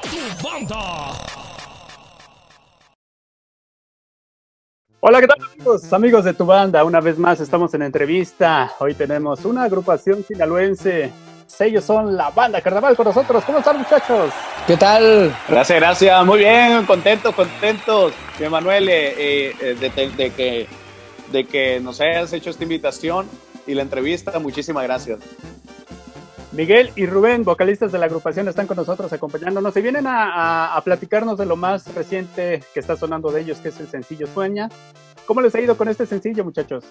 Tu banda. Hola, ¿qué tal amigos? Amigos de tu banda, una vez más estamos en entrevista. Hoy tenemos una agrupación sinaloense. Ellos son la banda Carnaval con nosotros. ¿Cómo están muchachos? ¿Qué tal? Gracias, gracias. Muy bien, contentos, contentos. Manuel, eh, eh, de, de, que, de que nos hayas hecho esta invitación y la entrevista. Muchísimas gracias. Miguel y Rubén, vocalistas de la agrupación, están con nosotros acompañándonos y vienen a, platicarnos de lo más reciente que está sonando de ellos, que es el sencillo Sueña. ¿Cómo les ha ido con este sencillo, muchachos?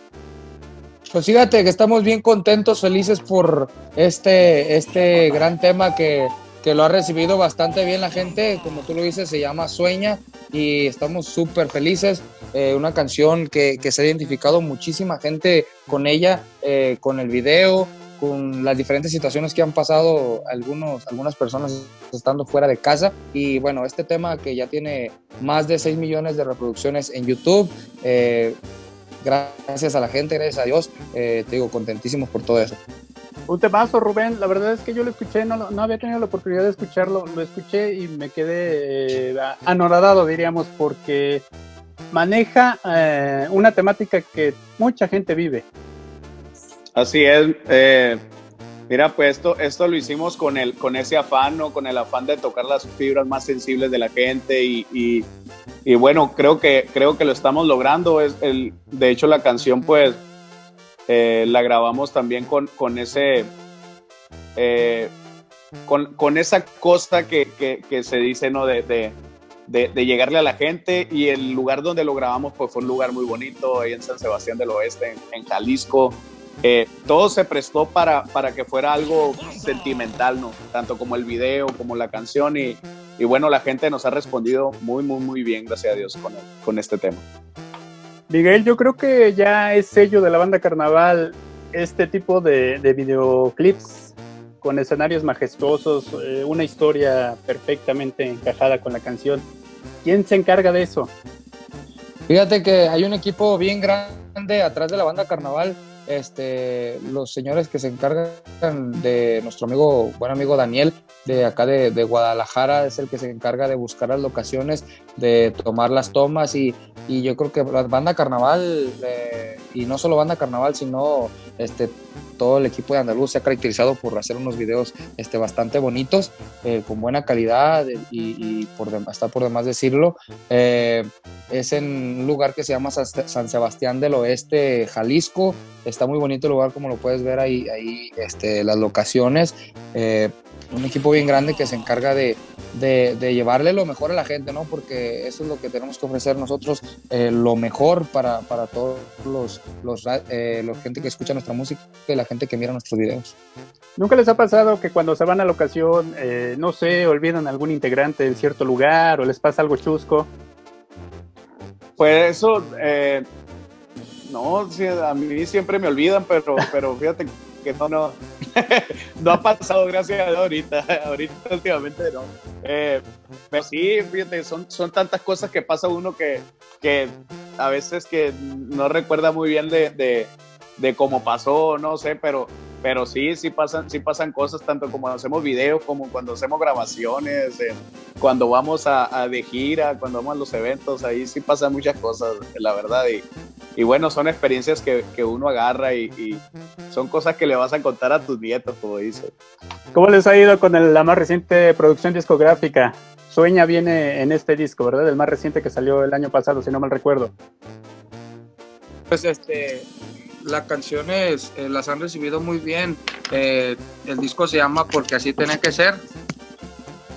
Pues fíjate que estamos bien contentos, felices por este, este gran tema que, lo ha recibido bastante bien la gente. Como tú lo dices, se llama Sueña y estamos súper felices. Eh, una canción que, se ha identificado muchísima gente con ella, eh, con el video, con las diferentes situaciones que han pasado algunos, algunas personas estando fuera de casa. Y bueno, este tema que ya tiene más de 6 millones de reproducciones en YouTube, eh, gracias a la gente, gracias a Dios, eh, te digo, contentísimos por todo eso. Un temazo, Rubén. La verdad es que yo lo escuché, no, no había tenido la oportunidad de escucharlo. Lo escuché y me quedé eh, anoradado, diríamos, porque maneja una temática que mucha gente vive. Así es. Eh, mira, pues esto, esto lo hicimos con, el, con ese afán, ¿no? Con el afán de tocar las fibras más sensibles de la gente y, y, bueno, creo que, creo que lo estamos logrando. Es el, de hecho, la canción, pues, eh, la grabamos también con, con ese... Eh, con, con, esa cosa que, que, que, se dice, ¿no? De, de, de, llegarle a la gente y el lugar donde lo grabamos pues fue un lugar muy bonito ahí en San Sebastián del Oeste, en, en Jalisco. Eh, todo se prestó para, para que fuera algo sentimental, ¿no? Tanto como el video, como la canción y, y bueno, la gente nos ha respondido muy, muy, muy bien, gracias a Dios, con, con este tema. Miguel, yo creo que ya es sello de la banda Carnaval este tipo de, de videoclips con escenarios majestuosos, eh, una historia perfectamente encajada con la canción. ¿Quién se encarga de eso? Fíjate que hay un equipo bien grande atrás de la banda Carnaval este, los señores que se encargan de nuestro amigo, buen amigo Daniel, de acá de, Guadalajara, es el que se encarga de buscar las locaciones, de tomar las tomas y, yo creo que la banda carnaval, eh, y no solo banda carnaval, sino este, todo el equipo de Andaluz se ha caracterizado por hacer unos videos este, bastante bonitos, eh, con buena calidad y, por está por demás decirlo. Eh, es en un lugar que se llama San Sebastián del Oeste, Jalisco. Está muy bonito el lugar, como lo puedes ver ahí, ahí este, las locaciones. Eh, un equipo bien grande que se encarga de, de, llevarle lo mejor a la gente, ¿no? Porque eso es lo que tenemos que ofrecer nosotros, eh, lo mejor para, para todos los, los eh, la gente que escucha nuestra música y la gente que mira nuestros videos. ¿Nunca les ha pasado que cuando se van a la ocasión, eh, no sé, olvidan algún integrante en cierto lugar o les pasa algo chusco? Pues eso, no, a mí siempre me olvidan, pero, pero fíjate que no, no, no ha pasado, gracias a Dios, ahorita, ahorita últimamente no. Eh, pero sí, fíjate, son, son tantas cosas que pasa uno que, que a veces que no recuerda muy bien de, de, de cómo pasó, no sé, pero pero sí, sí pasan, sí pasan cosas, tanto como hacemos videos, como cuando hacemos grabaciones, eh, cuando vamos a, de gira, cuando vamos a los eventos, ahí sí pasan muchas cosas, la verdad. Y, y bueno, son experiencias que, que uno agarra y, son cosas que le vas a contar a tus nietos, como dice. ¿Cómo les ha ido con la más reciente producción discográfica? Sueña viene en este disco, ¿verdad? El más reciente que salió el año pasado, si no mal recuerdo. Pues este, las canciones eh, las han recibido muy bien. Eh, el disco se llama Porque así tiene que ser.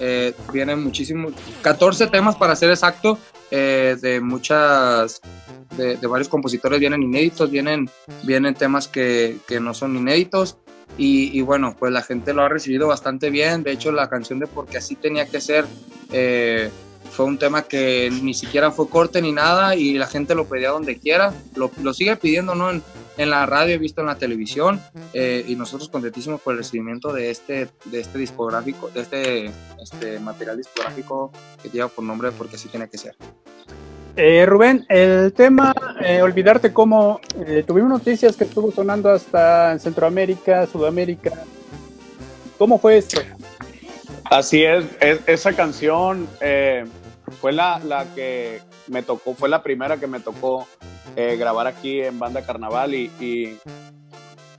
Eh, vienen muchísimos, 14 temas para ser exacto, de muchas, de, varios compositores vienen inéditos, vienen, vienen temas que, que no son inéditos. Y, y, bueno, pues la gente lo ha recibido bastante bien. De hecho, la canción de Porque así tenía que ser fue un tema que ni siquiera fue corte ni nada y la gente lo pedía donde quiera. Lo, lo sigue pidiendo, ¿no? En, en la radio, he visto en la televisión eh, y nosotros contentísimos por el recibimiento de este, de este discográfico, de este, este material discográfico que lleva por nombre porque así tiene que ser. Eh, Rubén, el tema eh, Olvidarte cómo tuvimos noticias que estuvo sonando hasta en Centroamérica, Sudamérica. ¿Cómo fue esto? Así es, esa canción eh, fue la, la, que me tocó, fue la primera que me tocó eh, grabar aquí en Banda Carnaval y,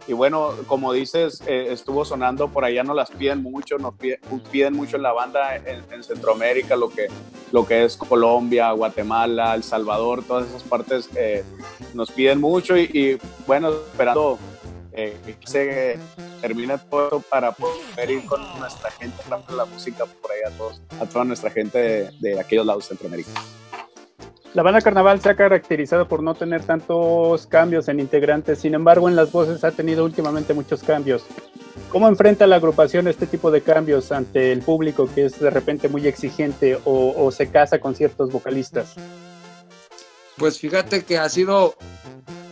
y, bueno, como dices, eh, estuvo sonando por allá, nos las piden mucho, nos piden, mucho en la banda en, Centroamérica, lo que, lo que es Colombia, Guatemala, El Salvador, todas esas partes nos piden mucho y, bueno, esperando eh, que se termine todo para poder ir con nuestra gente, la música por ahí a, todos, a toda nuestra gente de, aquellos lados de Centroamérica. La banda Carnaval se ha caracterizado por no tener tantos cambios en integrantes, sin embargo en las voces ha tenido últimamente muchos cambios. ¿Cómo enfrenta la agrupación este tipo de cambios ante el público que es de repente muy exigente o se casa con ciertos vocalistas? Pues fíjate que ha sido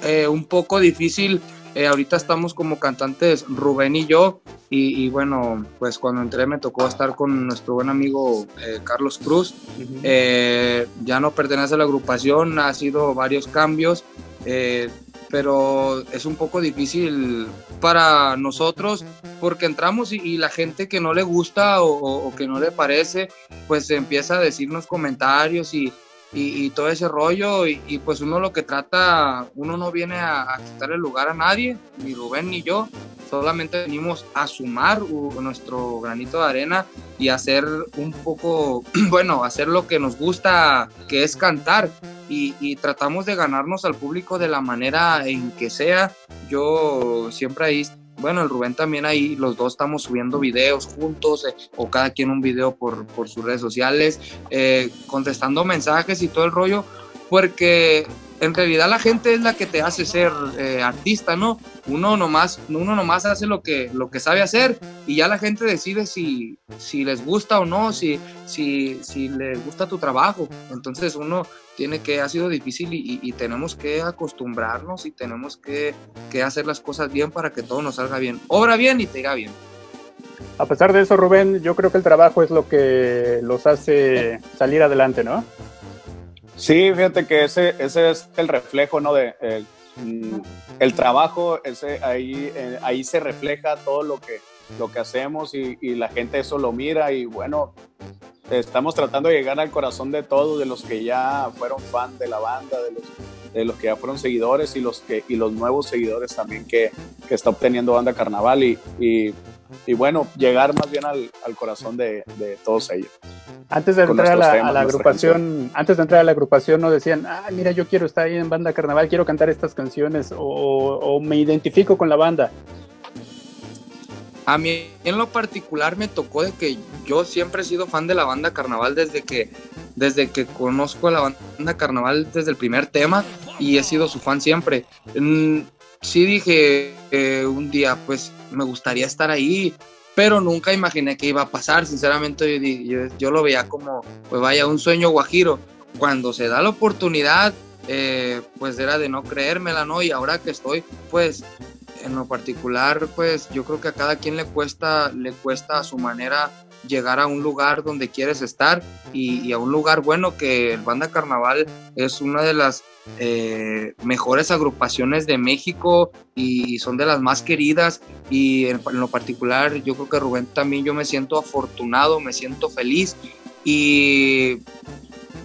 eh, un poco difícil. Eh, ahorita estamos como cantantes Rubén y yo. Y, bueno, pues cuando entré me tocó estar con nuestro buen amigo eh, Carlos Cruz. ya no pertenece a la agrupación, ha sido varios cambios. pero es un poco difícil para nosotros porque entramos y, la gente que no le gusta o, o, que no le parece, pues empieza a decirnos comentarios y, y, todo ese rollo y, pues uno lo que trata, uno no viene a, quitar el lugar a nadie, ni Rubén ni yo, solamente venimos a sumar nuestro granito de arena y hacer un poco, bueno, hacer lo que nos gusta, que es cantar y, y tratamos de ganarnos al público de la manera en que sea. Yo siempre ahí bueno, el Rubén también ahí, los dos estamos subiendo videos juntos eh, o cada quien un video por, por sus redes sociales, eh, contestando mensajes y todo el rollo, porque en realidad la gente es la que te hace ser eh, artista, ¿no? Uno nomás, uno nomás hace lo que, lo que sabe hacer y ya la gente decide si, si les gusta o no, si, si, si les gusta tu trabajo. Entonces uno tiene que, ha sido difícil y, tenemos que acostumbrarnos y tenemos que, que, hacer las cosas bien para que todo nos salga bien. Obra bien y te irá bien. A pesar de eso, Rubén, yo creo que el trabajo es lo que los hace salir adelante, ¿no? Sí, fíjate que ese, ese es el reflejo, ¿no? De, el, mm, el trabajo, ese, ahí, eh, ahí se refleja todo lo que, lo que hacemos y, y, la gente eso lo mira y bueno, estamos tratando de llegar al corazón de todos, de los que ya fueron fan de la banda, de los, de los que ya fueron seguidores y los, que, y los nuevos seguidores también que, que está obteniendo Banda Carnaval y, y, y bueno, llegar más bien al, al corazón de, de, todos ellos. Antes de entrar a la, a la agrupación, antes de entrar a la agrupación no decían, ah, mira, yo quiero estar ahí en Banda Carnaval, quiero cantar estas canciones o, o me identifico con la banda. A mí en lo particular me tocó de que yo siempre he sido fan de la banda Carnaval desde que, desde que conozco a la banda Carnaval desde el primer tema y he sido su fan siempre. Mm, sí dije eh, un día, pues me gustaría estar ahí, pero nunca imaginé que iba a pasar. Sinceramente yo, lo veía como, pues vaya, un sueño guajiro. Cuando se da la oportunidad, eh, pues era de no creérmela, ¿no? Y ahora que estoy, pues en lo particular, pues yo creo que a cada quien le cuesta, le cuesta a su manera llegar a un lugar donde quieres estar y, a un lugar bueno que el Banda Carnaval es una de las eh, mejores agrupaciones de México y son de las más queridas y en, lo particular yo creo que Rubén también yo me siento afortunado, me siento feliz y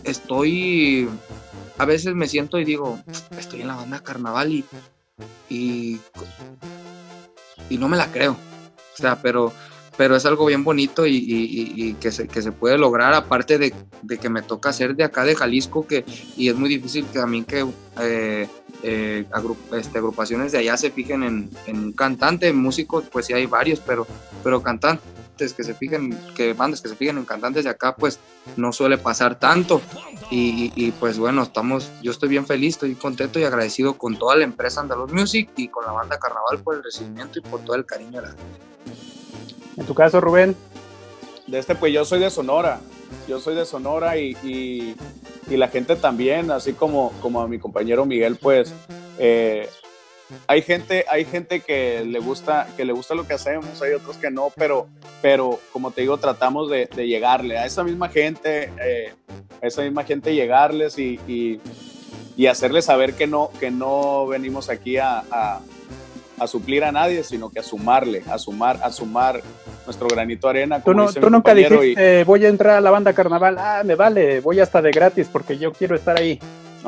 estoy, a veces me siento y digo, estoy en la Banda Carnaval y y, y no me la creo. O sea, pero, pero es algo bien bonito y, que, se, que se puede lograr, aparte de, que me toca ser de acá de Jalisco, que, y es muy difícil que también que eh, eh, este, agrupaciones de allá se fijen en, un cantante, músicos, pues sí hay varios, pero, pero cantantes que se fijen, que bandas que se fijen en cantantes de acá, pues no suele pasar tanto. Y, pues bueno, estamos, yo estoy bien feliz, estoy contento y agradecido con toda la empresa Andaluz Music y con la banda Carnaval por el recibimiento y por todo el cariño de la gente. En tu caso, Rubén. De este, pues yo soy de Sonora, yo soy de Sonora y, y, la gente también, así como, como a mi compañero Miguel, pues eh, hay gente, hay gente que le gusta, que le gusta lo que hacemos, hay otros que no, pero, pero como te digo, tratamos de, llegarle a esa misma gente, eh, a esa misma gente llegarles y, y, hacerles saber que no, que no venimos aquí a, a suplir a nadie, sino que a sumarle, a sumar, a sumar nuestro granito de arena. Tú, no, tú nunca dijiste, voy a entrar a la banda carnaval, ah, me vale, voy hasta de gratis porque yo quiero estar ahí.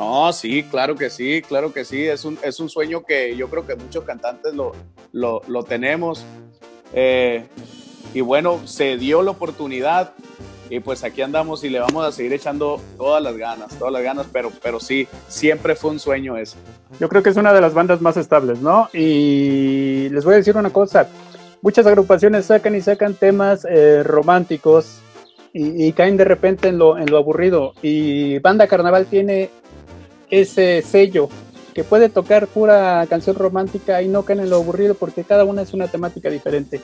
No, sí, claro que sí, claro que sí. Es un, es un sueño que yo creo que muchos cantantes lo, lo, tenemos. Eh, y bueno, se dio la oportunidad y pues aquí andamos y le vamos a seguir echando todas las ganas, todas las ganas, pero, pero sí, siempre fue un sueño eso. Yo creo que es una de las bandas más estables, ¿no? Y les voy a decir una cosa, muchas agrupaciones sacan y sacan temas eh, románticos y, caen de repente en lo, en lo aburrido. Y Banda Carnaval tiene ese sello que puede tocar pura canción romántica y no caen en lo aburrido porque cada una es una temática diferente.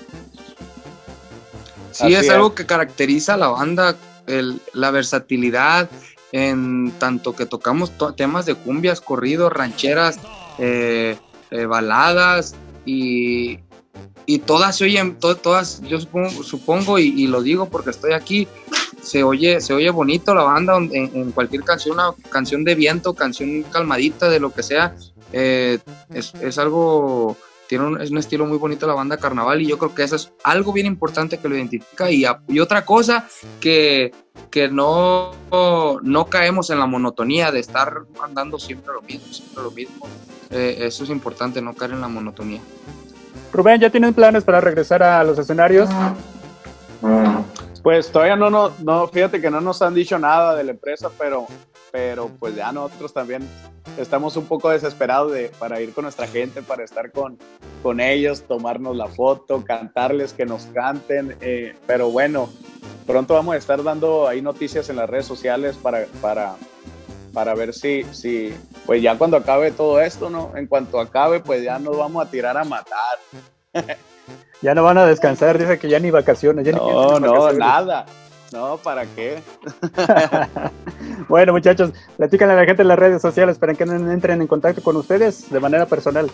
Sí, es, algo que caracteriza a la banda, la versatilidad, en tanto que tocamos temas de cumbias, corridos, rancheras, eh, eh, baladas y, y, todas se oyen, todas, yo supongo, supongo y, lo digo porque estoy aquí, se oye, se oye bonito la banda en, cualquier canción, una canción de viento, canción calmadita, de lo que sea, eh, es, es algo tiene un, es un estilo muy bonito la banda Carnaval y yo creo que eso es algo bien importante que lo identifica y, y otra cosa que, que no, no caemos en la monotonía de estar andando siempre lo mismo, siempre lo mismo. Eh, eso es importante, no caer en la monotonía. Rubén, ¿ya tienen planes para regresar a los escenarios? Pues todavía no, no, no, fíjate que no nos han dicho nada de la empresa, pero, pero pues ya nosotros también estamos un poco desesperados de, para ir con nuestra gente, para estar con, con ellos, tomarnos la foto, cantarles, que nos canten. Eh, pero bueno, pronto vamos a estar dando ahí noticias en las redes sociales para, para, para ver si, si, pues ya cuando acabe todo esto, ¿no? En cuanto acabe, pues ya nos vamos a tirar a matar. ya no van a descansar, dice que ya ni vacaciones. Ya no, no, nada. No, ¿para qué? bueno, muchachos, platícanle a la gente en las redes sociales para que entren en contacto con ustedes de manera personal.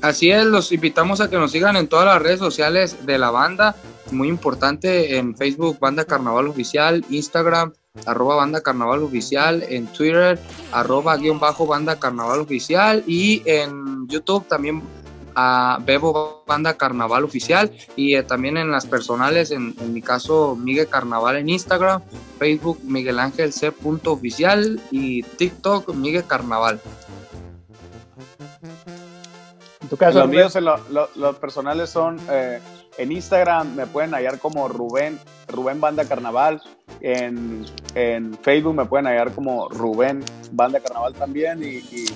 Así es, los invitamos a que nos sigan en todas las redes sociales de la banda. Muy importante en Facebook, Banda Carnaval Oficial, Instagram, arroba Banda Carnaval Oficial, en Twitter, arroba guion bajo Banda Carnaval Oficial y en YouTube también a Bebo Banda Carnaval Oficial y eh, también en las personales, en, mi caso Miguel Carnaval en Instagram, Facebook Miguel Ángel C. Oficial y TikTok Miguel Carnaval. En tu caso, los míos, los personales son eh, en Instagram, me pueden hallar como Rubén, Rubén Banda Carnaval. En, Facebook me pueden hallar como Rubén Banda Carnaval también y, y,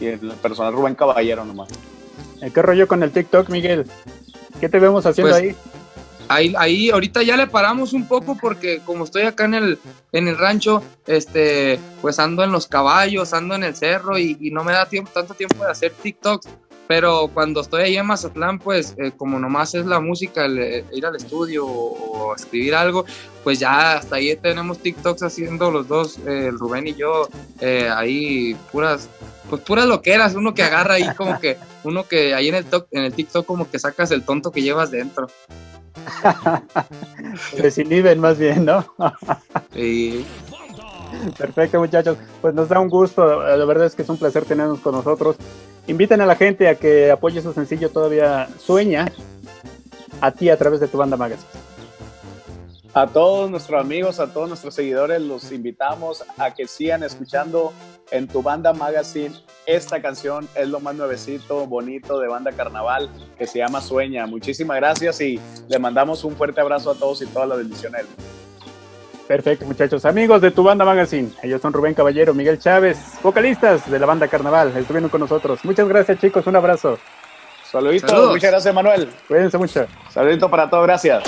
y el personal Rubén Caballero nomás. ¿Qué rollo con el TikTok, Miguel? ¿Qué te vemos haciendo pues, ahí? Ahí, ahí, ahorita ya le paramos un poco porque como estoy acá en el, en el rancho, este, pues ando en los caballos, ando en el cerro y, no me da tiempo, tanto tiempo de hacer TikToks. Pero cuando estoy ahí en Mazatlán, pues eh, como nomás es la música, el, ir al estudio o, escribir algo, pues ya hasta ahí tenemos TikToks haciendo los dos, eh, el Rubén y yo, eh, ahí puras pues puras loqueras, uno que agarra ahí como que, uno que ahí en el, en el TikTok como que sacas el tonto que llevas dentro. Desinhiben más bien, ¿no? sí. Perfecto, muchachos. Pues nos da un gusto. La verdad es que es un placer tenernos con nosotros. Inviten a la gente a que apoye su sencillo Todavía Sueña a ti a través de tu banda Magazine. A todos nuestros amigos, a todos nuestros seguidores, los invitamos a que sigan escuchando en tu banda magazine. Esta canción es lo más nuevecito, bonito de banda carnaval que se llama Sueña. Muchísimas gracias y le mandamos un fuerte abrazo a todos y todas las bendiciones. Perfecto, muchachos. Amigos de tu banda magazine, ellos son Rubén Caballero, Miguel Chávez, vocalistas de la banda Carnaval, estuvieron con nosotros. Muchas gracias, chicos. Un abrazo. Saludito. Muchas gracias, Manuel. Cuídense mucho. Saludito para todos. Gracias.